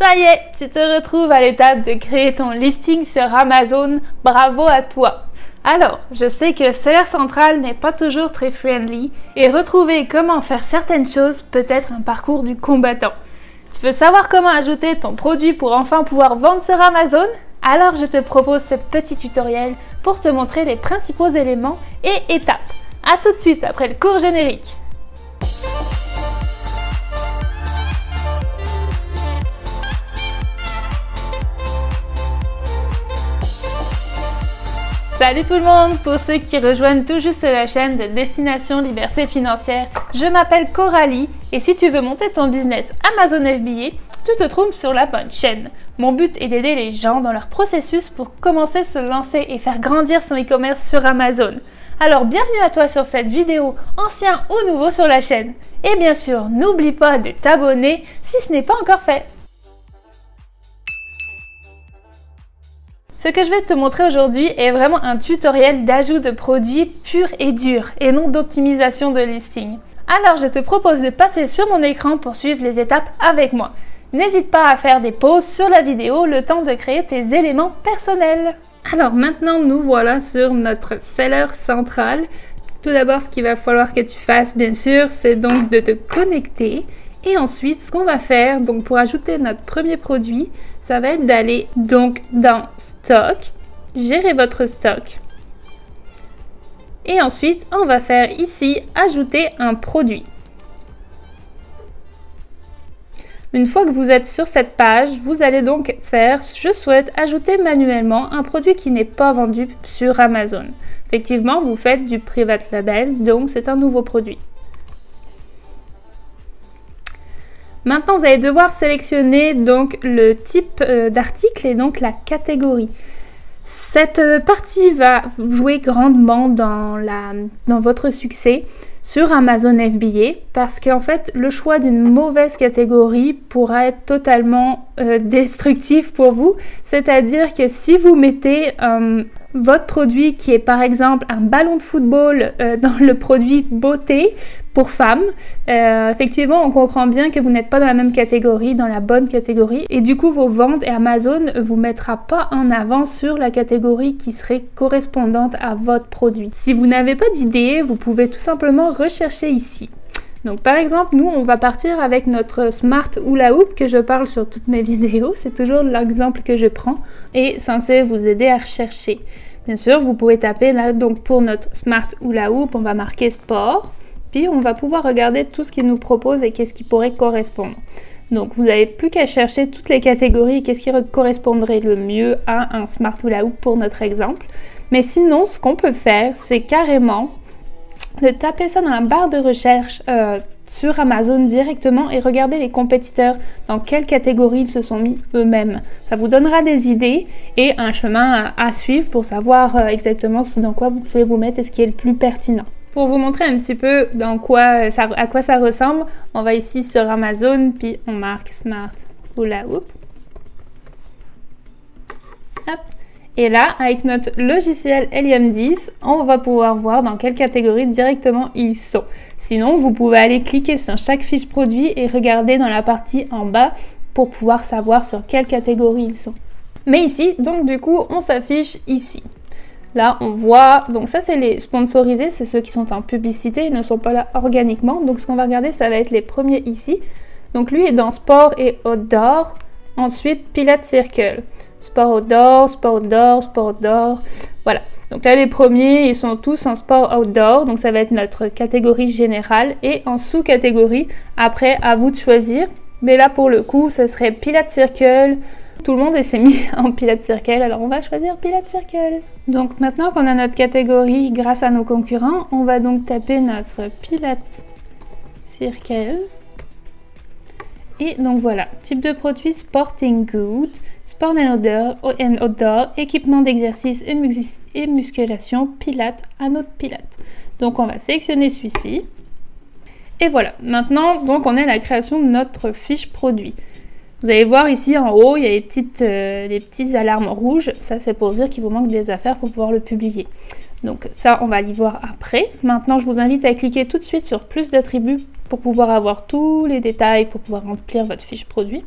Ça y est, tu te retrouves à l'étape de créer ton listing sur Amazon. Bravo à toi. Alors, je sais que Seller Central n'est pas toujours très friendly et retrouver comment faire certaines choses peut être un parcours du combattant. Tu veux savoir comment ajouter ton produit pour enfin pouvoir vendre sur Amazon? Alors je te propose ce petit tutoriel pour te montrer les principaux éléments et étapes. A tout de suite après le cours générique. Salut tout le monde Pour ceux qui rejoignent tout juste la chaîne de Destination Liberté Financière, je m'appelle Coralie et si tu veux monter ton business Amazon FBA, tu te trouves sur la bonne chaîne. Mon but est d'aider les gens dans leur processus pour commencer à se lancer et faire grandir son e-commerce sur Amazon. Alors bienvenue à toi sur cette vidéo, ancien ou nouveau sur la chaîne. Et bien sûr, n'oublie pas de t'abonner si ce n'est pas encore fait. Ce que je vais te montrer aujourd'hui est vraiment un tutoriel d'ajout de produits purs et durs et non d'optimisation de listing. Alors je te propose de passer sur mon écran pour suivre les étapes avec moi. N'hésite pas à faire des pauses sur la vidéo le temps de créer tes éléments personnels. Alors maintenant nous voilà sur notre seller central. Tout d'abord ce qu'il va falloir que tu fasses bien sûr c'est donc de te connecter et ensuite, ce qu'on va faire, donc pour ajouter notre premier produit, ça va être d'aller donc dans Stock, gérer votre stock. Et ensuite, on va faire ici ajouter un produit. Une fois que vous êtes sur cette page, vous allez donc faire je souhaite ajouter manuellement un produit qui n'est pas vendu sur Amazon. Effectivement, vous faites du private label, donc c'est un nouveau produit. Maintenant, vous allez devoir sélectionner donc le type euh, d'article et donc la catégorie. Cette euh, partie va jouer grandement dans, votre succès sur Amazon FBA parce qu'en fait le choix d'une mauvaise catégorie pourra être totalement euh, destructif pour vous. C'est-à-dire que si vous mettez votre produit qui est par exemple un ballon de football dans le produit beauté, pour femmes. Euh, effectivement, on comprend bien que vous n'êtes pas dans la même catégorie, dans la bonne catégorie, et du coup, vos ventes et Amazon vous mettra pas en avant sur la catégorie qui serait correspondante à votre produit. Si vous n'avez pas d'idée, vous pouvez tout simplement rechercher ici. Donc par exemple, nous, on va partir avec notre Smart Hula Hoop que je parle sur toutes mes vidéos. C'est toujours l'exemple que je prends et censé vous aider à rechercher. Bien sûr, vous pouvez taper là, donc pour notre Smart Hula Hoop, on va marquer sport on va pouvoir regarder tout ce qu'il nous propose et qu'est-ce qui pourrait correspondre. Donc vous n'avez plus qu'à chercher toutes les catégories qu'est-ce qui correspondrait le mieux à un Smart Hula Hoop pour notre exemple. Mais sinon, ce qu'on peut faire, c'est carrément de taper ça dans la barre de recherche euh, sur Amazon directement et regarder les compétiteurs dans quelle catégorie ils se sont mis eux-mêmes. Ça vous donnera des idées et un chemin à, suivre pour savoir euh, exactement ce dans quoi vous pouvez vous mettre et ce qui est le plus pertinent. Pour vous montrer un petit peu ça, à quoi ça ressemble, on va ici sur Amazon, puis on marque Smart Hula. Hop. Et là, avec notre logiciel Helium 10, on va pouvoir voir dans quelle catégorie directement ils sont. Sinon, vous pouvez aller cliquer sur chaque fiche produit et regarder dans la partie en bas pour pouvoir savoir sur quelle catégorie ils sont. Mais ici, donc du coup, on s'affiche ici. Là, on voit, donc ça c'est les sponsorisés, c'est ceux qui sont en publicité, ils ne sont pas là organiquement. Donc ce qu'on va regarder, ça va être les premiers ici. Donc lui est dans sport et outdoor. Ensuite, Pilate Circle. Sport outdoor, sport outdoor, sport outdoor. Voilà. Donc là, les premiers, ils sont tous en sport outdoor. Donc ça va être notre catégorie générale. Et en sous-catégorie, après, à vous de choisir. Mais là, pour le coup, ce serait Pilate Circle, tout le monde s'est mis en Pilate Circle, alors on va choisir Pilate Circle. Donc maintenant qu'on a notre catégorie grâce à nos concurrents, on va donc taper notre Pilate Circle. Et donc voilà, type de produit Sporting Good, Sport and Outdoor, équipement d'exercice et, musculation, Pilate, anneau de Pilate. Donc on va sélectionner celui-ci. Et voilà, maintenant donc on est à la création de notre fiche produit. Vous allez voir ici en haut, il y a les petites, euh, les petites alarmes rouges. Ça, c'est pour dire qu'il vous manque des affaires pour pouvoir le publier. Donc ça, on va y voir après. Maintenant, je vous invite à cliquer tout de suite sur plus d'attributs pour pouvoir avoir tous les détails, pour pouvoir remplir votre fiche produit.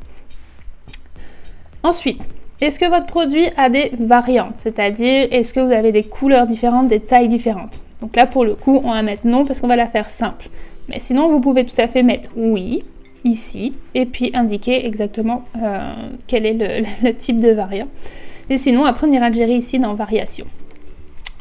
Ensuite, est-ce que votre produit a des variantes? C'est-à-dire, est-ce que vous avez des couleurs différentes, des tailles différentes? Donc là, pour le coup, on va mettre non parce qu'on va la faire simple. Mais sinon, vous pouvez tout à fait mettre oui ici et puis indiquer exactement euh, quel est le, type de variant. Et sinon, après, on ira le gérer ici dans variation.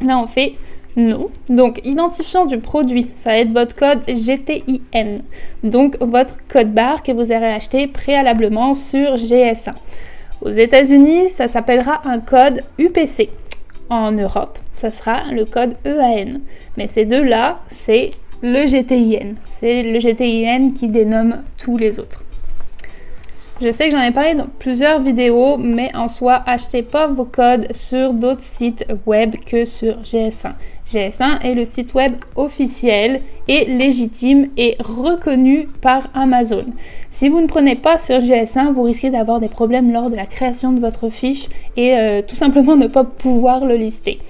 Là, on fait non. Donc, identifiant du produit, ça va être votre code GTIN. Donc, votre code barre que vous aurez acheté préalablement sur GS1. Aux États-Unis, ça s'appellera un code UPC. En Europe, ça sera le code EAN. Mais ces deux-là, c'est le GTIN. C'est le GTIN qui dénomme tous les autres. Je sais que j'en ai parlé dans plusieurs vidéos, mais en soi, achetez pas vos codes sur d'autres sites web que sur GS1. GS1 est le site web officiel et légitime et reconnu par Amazon. Si vous ne prenez pas sur GS1, vous risquez d'avoir des problèmes lors de la création de votre fiche et euh, tout simplement ne pas pouvoir le lister.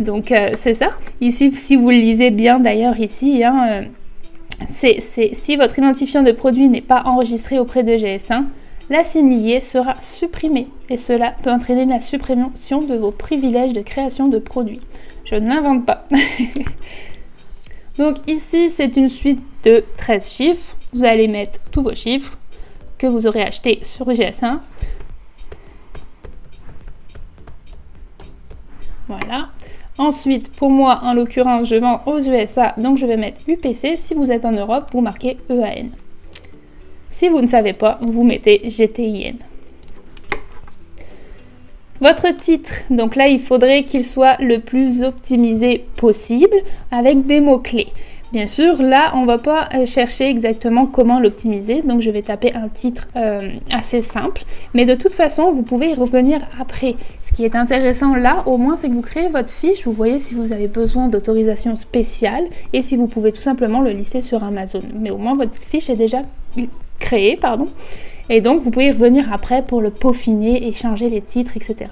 Donc euh, c'est ça. Ici, si vous le lisez bien d'ailleurs ici, hein, euh, c'est, si votre identifiant de produit n'est pas enregistré auprès de GS1, la liée sera supprimée et cela peut entraîner la suppression de vos privilèges de création de produits. Je n'invente pas. Donc ici, c'est une suite de 13 chiffres. Vous allez mettre tous vos chiffres que vous aurez achetés sur GS1. Voilà. Ensuite, pour moi, en l'occurrence, je vends aux USA, donc je vais mettre UPC. Si vous êtes en Europe, vous marquez EAN. Si vous ne savez pas, vous mettez GTIN. Votre titre, donc là, il faudrait qu'il soit le plus optimisé possible avec des mots-clés. Bien sûr, là, on va pas euh, chercher exactement comment l'optimiser, donc je vais taper un titre euh, assez simple. Mais de toute façon, vous pouvez y revenir après. Ce qui est intéressant là, au moins, c'est que vous créez votre fiche, vous voyez si vous avez besoin d'autorisation spéciale et si vous pouvez tout simplement le lister sur Amazon. Mais au moins, votre fiche est déjà créée, pardon. Et donc, vous pouvez y revenir après pour le peaufiner et changer les titres, etc.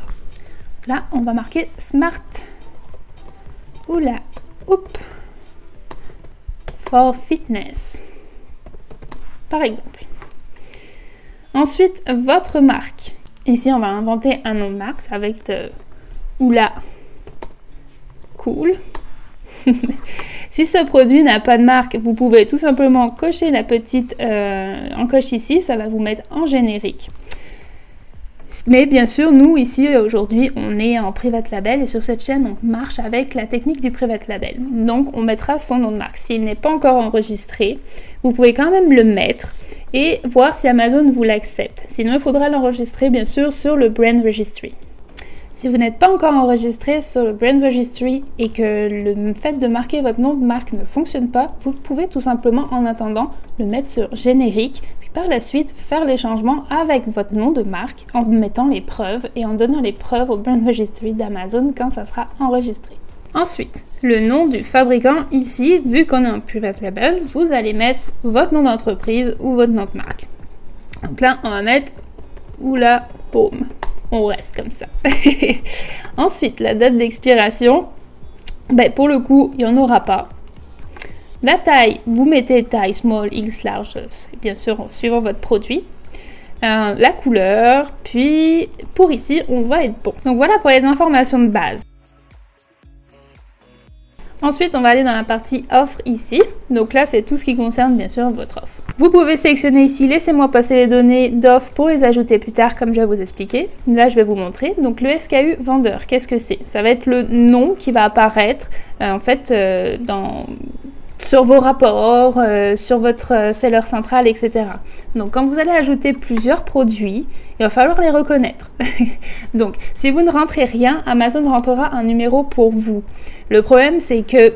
Là, on va marquer Smart. Oula, oups fitness. Par exemple. Ensuite, votre marque. Ici, on va inventer un nom de marque avec de Oula Cool. si ce produit n'a pas de marque, vous pouvez tout simplement cocher la petite euh, en coche ici, ça va vous mettre en générique. Mais bien sûr, nous ici aujourd'hui, on est en private label et sur cette chaîne, on marche avec la technique du private label. Donc, on mettra son nom de marque. S'il n'est pas encore enregistré, vous pouvez quand même le mettre et voir si Amazon vous l'accepte. Sinon, il faudra l'enregistrer bien sûr sur le brand registry. Si vous n'êtes pas encore enregistré sur le Brand Registry et que le fait de marquer votre nom de marque ne fonctionne pas, vous pouvez tout simplement en attendant le mettre sur générique, puis par la suite faire les changements avec votre nom de marque en mettant les preuves et en donnant les preuves au Brand Registry d'Amazon quand ça sera enregistré. Ensuite, le nom du fabricant ici, vu qu'on est un private label, vous allez mettre votre nom d'entreprise ou votre nom de marque. Donc là, on va mettre Oula Paume on reste comme ça. Ensuite, la date d'expiration, ben, pour le coup, il n'y en aura pas. La taille, vous mettez taille small, X large, bien sûr suivant votre produit. Euh, la couleur, puis pour ici, on va être bon. Donc voilà pour les informations de base. Ensuite, on va aller dans la partie offre ici. Donc là, c'est tout ce qui concerne bien sûr votre offre. Vous pouvez sélectionner ici, laissez-moi passer les données d'offre pour les ajouter plus tard comme je vais vous expliquer. Là, je vais vous montrer. Donc le SKU vendeur, qu'est-ce que c'est? Ça va être le nom qui va apparaître euh, en fait euh, dans sur vos rapports, euh, sur votre seller central, etc. Donc quand vous allez ajouter plusieurs produits, il va falloir les reconnaître. Donc si vous ne rentrez rien, Amazon rentrera un numéro pour vous. Le problème, c'est que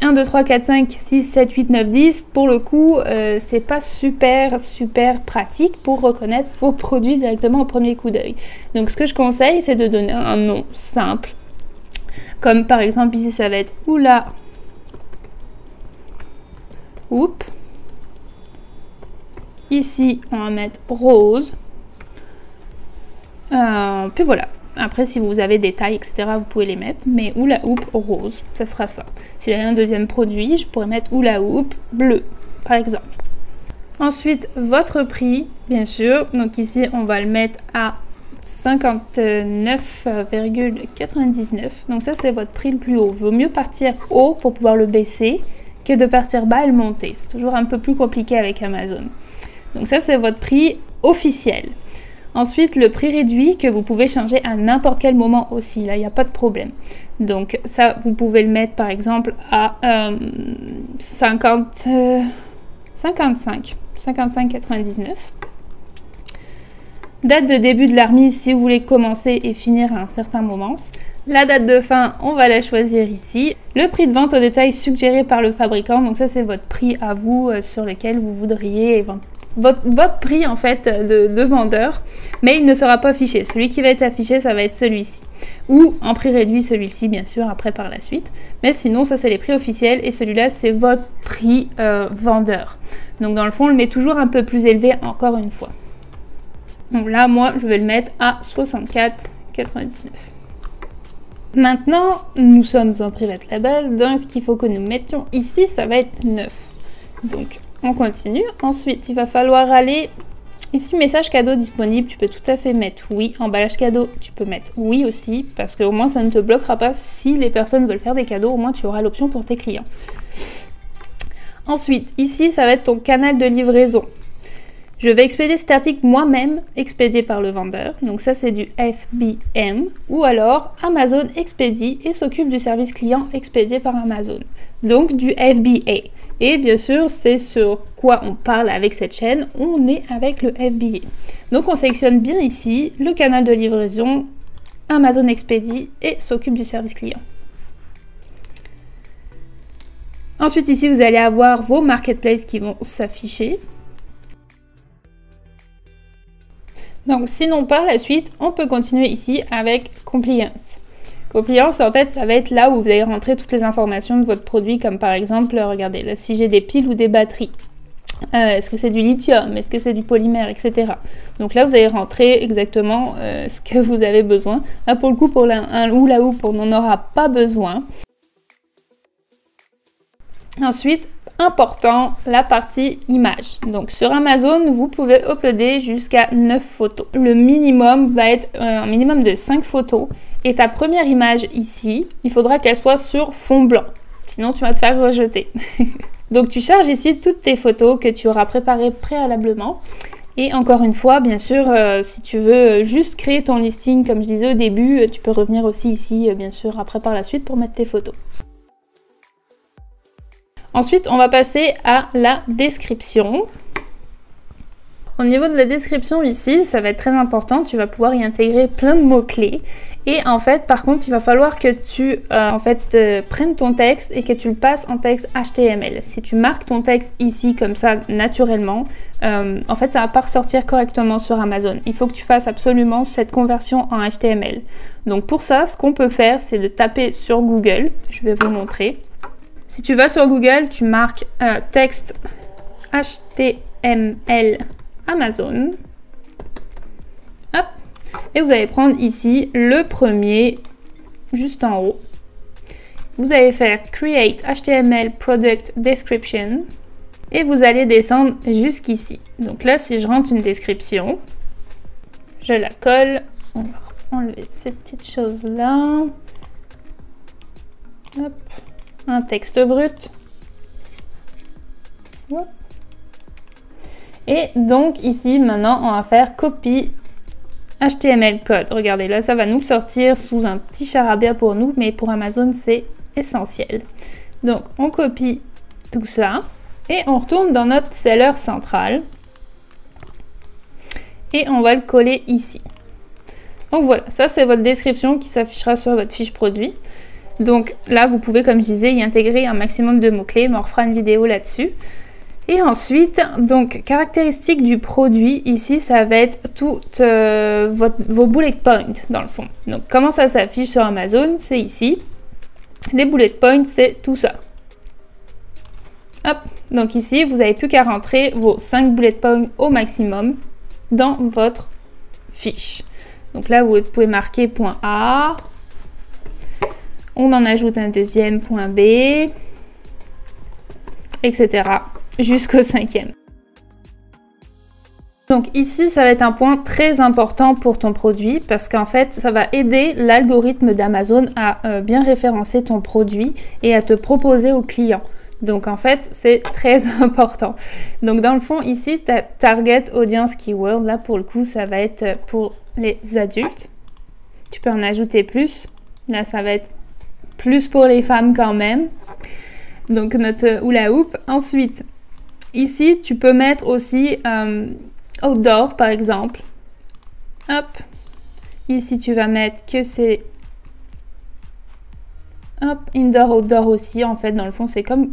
1, 2, 3, 4, 5, 6, 7, 8, 9, 10, pour le coup, euh, c'est pas super, super pratique pour reconnaître vos produits directement au premier coup d'œil. Donc, ce que je conseille, c'est de donner un nom simple. Comme par exemple, ici, ça va être Oula. Oups. Ici, on va mettre Rose. Euh, puis voilà. Après, si vous avez des tailles, etc., vous pouvez les mettre. Mais hula hoop rose, ça sera ça. Si j'avais un deuxième produit, je pourrais mettre hula hoop bleu, par exemple. Ensuite, votre prix, bien sûr. Donc ici, on va le mettre à 59,99. Donc ça c'est votre prix le plus haut. Vaut mieux partir haut pour pouvoir le baisser que de partir bas et le monter. C'est toujours un peu plus compliqué avec Amazon. Donc ça c'est votre prix officiel. Ensuite, le prix réduit que vous pouvez changer à n'importe quel moment aussi. Là, il n'y a pas de problème. Donc ça, vous pouvez le mettre par exemple à 50, 55, 55,99. Date de début de la remise si vous voulez commencer et finir à un certain moment. La date de fin, on va la choisir ici. Le prix de vente au détail suggéré par le fabricant, donc ça c'est votre prix à vous euh, sur lequel vous voudriez votre, prix en fait de, vendeur, mais il ne sera pas affiché. Celui qui va être affiché, ça va être celui-ci. Ou en prix réduit celui-ci, bien sûr, après par la suite. Mais sinon, ça c'est les prix officiels et celui-là c'est votre prix euh, vendeur. Donc dans le fond, on le met toujours un peu plus élevé encore une fois. Donc là, moi, je vais le mettre à 64,99. Maintenant, nous sommes en private label, donc ce qu'il faut que nous mettions ici, ça va être 9. Donc, on continue. Ensuite, il va falloir aller ici, message cadeau disponible, tu peux tout à fait mettre oui. Emballage cadeau, tu peux mettre oui aussi, parce qu'au moins, ça ne te bloquera pas si les personnes veulent faire des cadeaux, au moins, tu auras l'option pour tes clients. Ensuite, ici, ça va être ton canal de livraison. Je vais expédier cet article moi-même, expédié par le vendeur. Donc ça, c'est du FBM. Ou alors, Amazon expédie et s'occupe du service client expédié par Amazon. Donc du FBA. Et bien sûr, c'est sur quoi on parle avec cette chaîne. On est avec le FBA. Donc on sélectionne bien ici le canal de livraison, Amazon expédie et s'occupe du service client. Ensuite ici, vous allez avoir vos marketplaces qui vont s'afficher. Donc sinon par la suite, on peut continuer ici avec Compliance. Compliance, en fait, ça va être là où vous allez rentrer toutes les informations de votre produit, comme par exemple, regardez, là, si j'ai des piles ou des batteries. Euh, est-ce que c'est du lithium? Est-ce que c'est du polymère? Etc. Donc là, vous allez rentrer exactement euh, ce que vous avez besoin. Là, pour le coup, pour un ou la houppe, on n'en aura pas besoin. Ensuite, important, la partie image. Donc sur Amazon, vous pouvez uploader jusqu'à 9 photos. Le minimum va être euh, un minimum de 5 photos. Et ta première image ici, il faudra qu'elle soit sur fond blanc. Sinon, tu vas te faire rejeter. Donc tu charges ici toutes tes photos que tu auras préparées préalablement. Et encore une fois, bien sûr, euh, si tu veux juste créer ton listing, comme je disais au début, tu peux revenir aussi ici, euh, bien sûr, après par la suite pour mettre tes photos. Ensuite, on va passer à la description. Au niveau de la description ici, ça va être très important, tu vas pouvoir y intégrer plein de mots-clés. Et en fait, par contre, il va falloir que tu euh, en fait, prennes ton texte et que tu le passes en texte HTML. Si tu marques ton texte ici comme ça naturellement, euh, en fait, ça va pas ressortir correctement sur Amazon. Il faut que tu fasses absolument cette conversion en HTML. Donc pour ça, ce qu'on peut faire, c'est de taper sur Google. Je vais vous montrer. Si tu vas sur Google, tu marques euh, texte HTML Amazon. Hop. Et vous allez prendre ici le premier juste en haut. Vous allez faire Create HTML Product Description. Et vous allez descendre jusqu'ici. Donc là, si je rentre une description, je la colle. On va enlever ces petites choses-là. Hop un texte brut. Et donc ici, maintenant, on va faire copie HTML code. Regardez, là, ça va nous sortir sous un petit charabia pour nous, mais pour Amazon, c'est essentiel. Donc, on copie tout ça et on retourne dans notre seller central et on va le coller ici. Donc voilà, ça c'est votre description qui s'affichera sur votre fiche produit. Donc là, vous pouvez, comme je disais, y intégrer un maximum de mots-clés, mais on refera une vidéo là-dessus. Et ensuite, donc, caractéristiques du produit, ici, ça va être toutes euh, vos bullet points, dans le fond. Donc, comment ça s'affiche sur Amazon? C'est ici. Les bullet points, c'est tout ça. Hop, donc ici, vous n'avez plus qu'à rentrer vos 5 bullet points au maximum dans votre fiche. Donc là, vous pouvez marquer point A, on en ajoute un deuxième point B, etc. jusqu'au cinquième. Donc ici, ça va être un point très important pour ton produit parce qu'en fait, ça va aider l'algorithme d'Amazon à euh, bien référencer ton produit et à te proposer aux clients. Donc en fait, c'est très important. Donc dans le fond, ici, ta target audience keyword, là pour le coup, ça va être pour les adultes. Tu peux en ajouter plus. Là, ça va être plus pour les femmes quand même. Donc notre hula hoop. Ensuite, ici, tu peux mettre aussi euh, outdoor par exemple. Hop. Ici, tu vas mettre que c'est Hop, indoor, outdoor aussi. En fait, dans le fond, c'est comme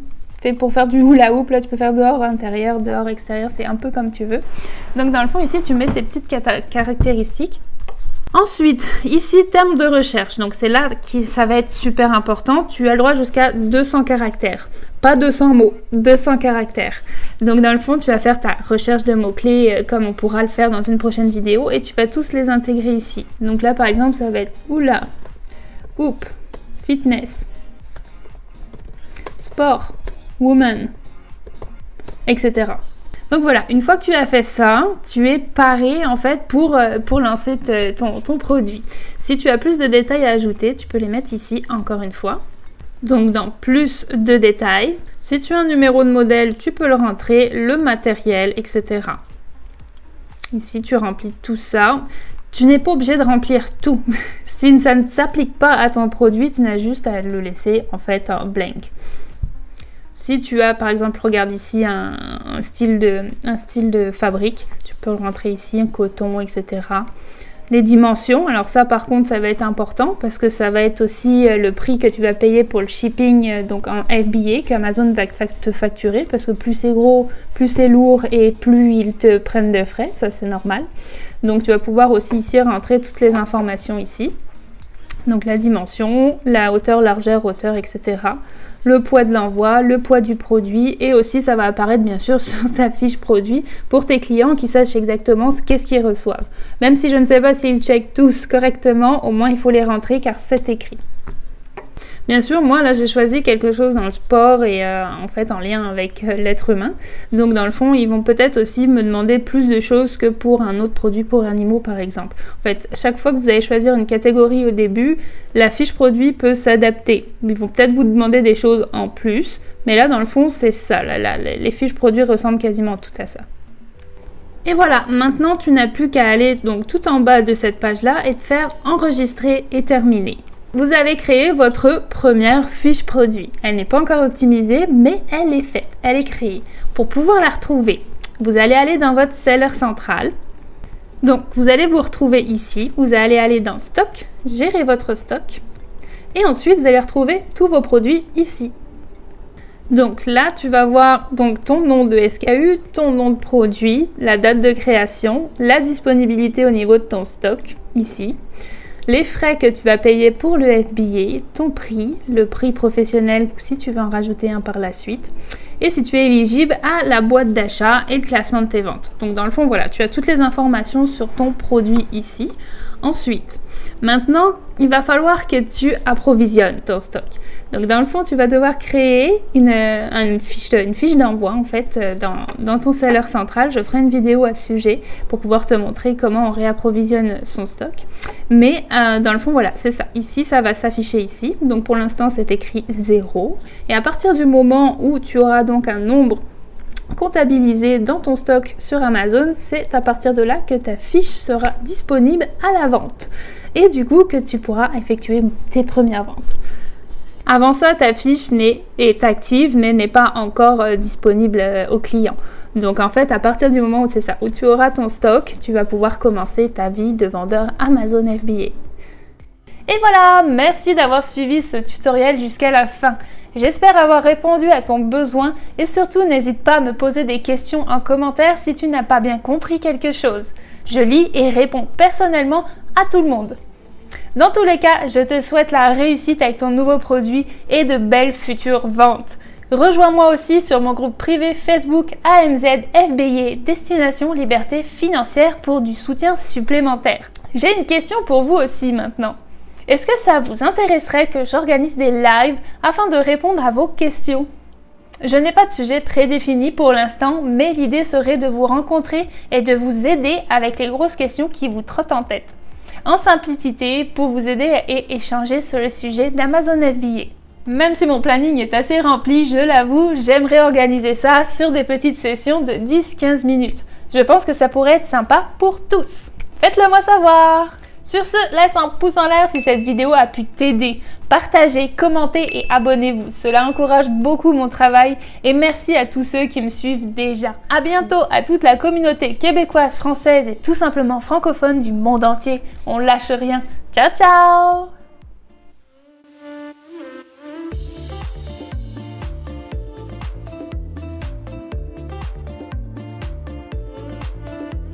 pour faire du hula hoop, là tu peux faire dehors, intérieur, dehors, extérieur, c'est un peu comme tu veux. Donc dans le fond ici tu mets tes petites caractéristiques. Ensuite, ici, terme de recherche. Donc, c'est là que ça va être super important. Tu as le droit jusqu'à 200 caractères. Pas 200 mots, 200 caractères. Donc, dans le fond, tu vas faire ta recherche de mots-clés euh, comme on pourra le faire dans une prochaine vidéo et tu vas tous les intégrer ici. Donc là, par exemple, ça va être oula, hoop, fitness, sport, woman, etc. Donc voilà, une fois que tu as fait ça, tu es paré en fait pour, euh, pour lancer ton, ton produit. Si tu as plus de détails à ajouter, tu peux les mettre ici encore une fois. Donc dans plus de détails, si tu as un numéro de modèle, tu peux le rentrer, le matériel, etc. Ici, tu remplis tout ça. Tu n'es pas obligé de remplir tout. si ça ne s'applique pas à ton produit, tu n'as juste à le laisser en fait en blank. Si tu as par exemple, regarde ici un, style, de, un style de fabrique, tu peux le rentrer ici, un coton, etc. Les dimensions, alors ça par contre ça va être important parce que ça va être aussi euh, le prix que tu vas payer pour le shipping euh, donc en FBA qu'Amazon va te facturer parce que plus c'est gros, plus c'est lourd et plus ils te prennent de frais, ça c'est normal. Donc tu vas pouvoir aussi ici rentrer toutes les informations ici. Donc la dimension, la hauteur, largeur, hauteur, etc le poids de l'envoi, le poids du produit et aussi ça va apparaître bien sûr sur ta fiche produit pour tes clients qui sachent exactement qu'est-ce qu'ils reçoivent. Même si je ne sais pas s'ils checkent tous correctement, au moins il faut les rentrer car c'est écrit. Bien sûr, moi là j'ai choisi quelque chose dans le sport et euh, en fait en lien avec euh, l'être humain. Donc dans le fond, ils vont peut-être aussi me demander plus de choses que pour un autre produit pour animaux par exemple. En fait, chaque fois que vous allez choisir une catégorie au début, la fiche produit peut s'adapter. Ils vont peut-être vous demander des choses en plus, mais là dans le fond c'est ça. les fiches produits ressemblent quasiment toutes à ça. Et voilà, maintenant tu n'as plus qu'à aller donc tout en bas de cette page là et te faire enregistrer et terminer. Vous avez créé votre première fiche produit. Elle n'est pas encore optimisée, mais elle est faite, elle est créée. Pour pouvoir la retrouver, vous allez aller dans votre seller central. Donc, vous allez vous retrouver ici. Vous allez aller dans Stock, gérer votre stock. Et ensuite, vous allez retrouver tous vos produits ici. Donc là, tu vas voir donc ton nom de SKU, ton nom de produit, la date de création, la disponibilité au niveau de ton stock ici les frais que tu vas payer pour le FBA, ton prix, le prix professionnel si tu veux en rajouter un par la suite, et si tu es éligible à la boîte d'achat et le classement de tes ventes. Donc dans le fond, voilà, tu as toutes les informations sur ton produit ici. Ensuite, maintenant, il va falloir que tu approvisionnes ton stock. Donc dans le fond, tu vas devoir créer une, une fiche, d'envoi en fait euh, dans, dans, ton seller central. Je ferai une vidéo à ce sujet pour pouvoir te montrer comment on réapprovisionne son stock. Mais euh, dans le fond, voilà, c'est ça. Ici, ça va s'afficher ici. Donc pour l'instant, c'est écrit 0. Et à partir du moment où tu auras donc un nombre comptabilisé dans ton stock sur Amazon, c'est à partir de là que ta fiche sera disponible à la vente et du coup que tu pourras effectuer tes premières ventes. Avant ça, ta fiche est active mais n'est pas encore euh, disponible euh, au client. Donc en fait, à partir du moment où ça, où tu auras ton stock, tu vas pouvoir commencer ta vie de vendeur Amazon FBA. Et voilà, merci d'avoir suivi ce tutoriel jusqu'à la fin. J'espère avoir répondu à ton besoin et surtout n'hésite pas à me poser des questions en commentaire si tu n'as pas bien compris quelque chose. Je lis et réponds personnellement à tout le monde. Dans tous les cas, je te souhaite la réussite avec ton nouveau produit et de belles futures ventes. Rejoins-moi aussi sur mon groupe privé Facebook AMZ FBI Destination Liberté Financière pour du soutien supplémentaire. J'ai une question pour vous aussi maintenant. Est-ce que ça vous intéresserait que j'organise des lives afin de répondre à vos questions? Je n'ai pas de sujet prédéfini pour l'instant, mais l'idée serait de vous rencontrer et de vous aider avec les grosses questions qui vous trottent en tête. En simplicité, pour vous aider et échanger sur le sujet d'Amazon FBA. Même si mon planning est assez rempli, je l'avoue, j'aimerais organiser ça sur des petites sessions de 10-15 minutes. Je pense que ça pourrait être sympa pour tous. Faites-le moi savoir sur ce, laisse un pouce en l'air si cette vidéo a pu t'aider. Partagez, commentez et abonnez-vous. Cela encourage beaucoup mon travail et merci à tous ceux qui me suivent déjà. À bientôt à toute la communauté québécoise, française et tout simplement francophone du monde entier. On lâche rien. Ciao ciao